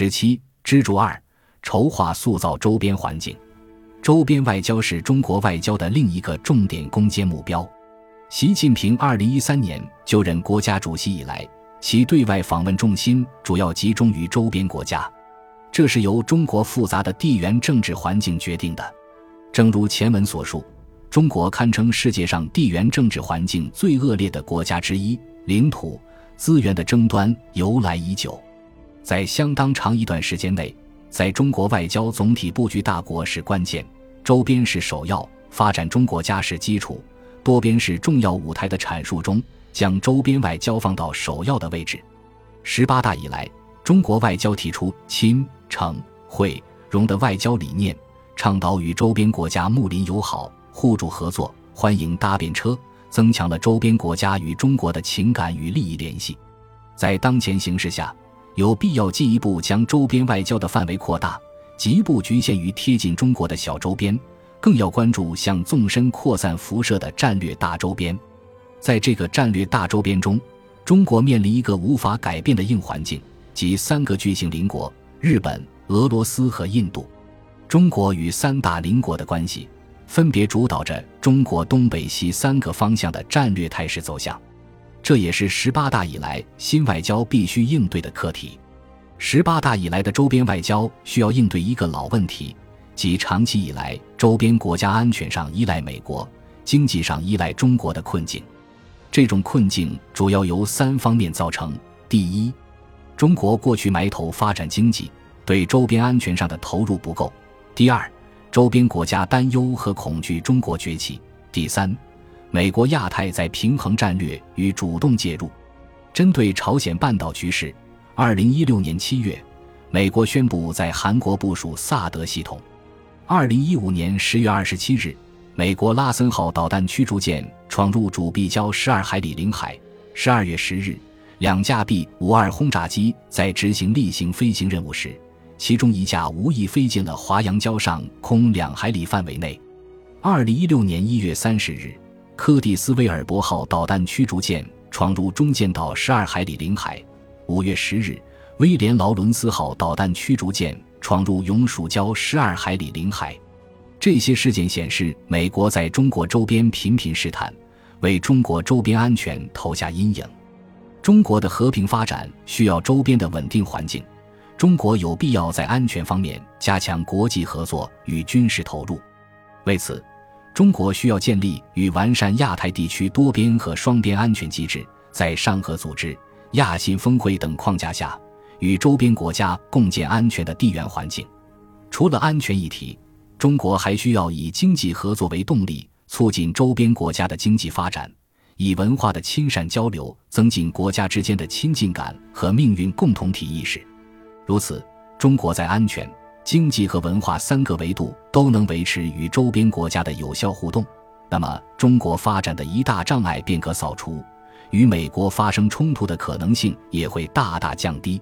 十七支柱二，筹划塑造周边环境。周边外交是中国外交的另一个重点攻坚目标。习近平二零一三年就任国家主席以来，其对外访问重心主要集中于周边国家，这是由中国复杂的地缘政治环境决定的。正如前文所述，中国堪称世界上地缘政治环境最恶劣的国家之一，领土资源的争端由来已久。在相当长一段时间内，在中国外交总体布局，大国是关键，周边是首要，发展中国家是基础，多边是重要舞台的阐述中，将周边外交放到首要的位置。十八大以来，中国外交提出亲、诚、惠、容的外交理念，倡导与周边国家睦邻友好、互助合作，欢迎搭便车，增强了周边国家与中国的情感与利益联系。在当前形势下，有必要进一步将周边外交的范围扩大，极不局限于贴近中国的小周边，更要关注向纵深扩散辐射的战略大周边。在这个战略大周边中，中国面临一个无法改变的硬环境，即三个巨型邻国：日本、俄罗斯和印度。中国与三大邻国的关系，分别主导着中国东北西三个方向的战略态势走向。这也是十八大以来新外交必须应对的课题。十八大以来的周边外交需要应对一个老问题，即长期以来周边国家安全上依赖美国、经济上依赖中国的困境。这种困境主要由三方面造成：第一，中国过去埋头发展经济，对周边安全上的投入不够；第二，周边国家担忧和恐惧中国崛起；第三。美国亚太在平衡战略与主动介入。针对朝鲜半岛局势，二零一六年七月，美国宣布在韩国部署萨德系统。二零一五年十月二十七日，美国拉森号导弹驱逐舰闯入主壁礁十二海里领海。十二月十日，两架 B 五二轰炸机在执行例行飞行任务时，其中一架无意飞进了华阳礁上空两海里范围内。二零一六年一月三十日。柯蒂斯威尔伯号导弹驱逐舰闯入中建岛十二海里领海。五月十日，威廉劳伦斯号导弹驱逐舰闯入永暑礁十二海里领海。这些事件显示，美国在中国周边频频试探，为中国周边安全投下阴影。中国的和平发展需要周边的稳定环境，中国有必要在安全方面加强国际合作与军事投入。为此。中国需要建立与完善亚太地区多边和双边安全机制，在上合组织、亚信峰会等框架下，与周边国家共建安全的地缘环境。除了安全议题，中国还需要以经济合作为动力，促进周边国家的经济发展；以文化的亲善交流，增进国家之间的亲近感和命运共同体意识。如此，中国在安全。经济和文化三个维度都能维持与周边国家的有效互动，那么中国发展的一大障碍便可扫除，与美国发生冲突的可能性也会大大降低。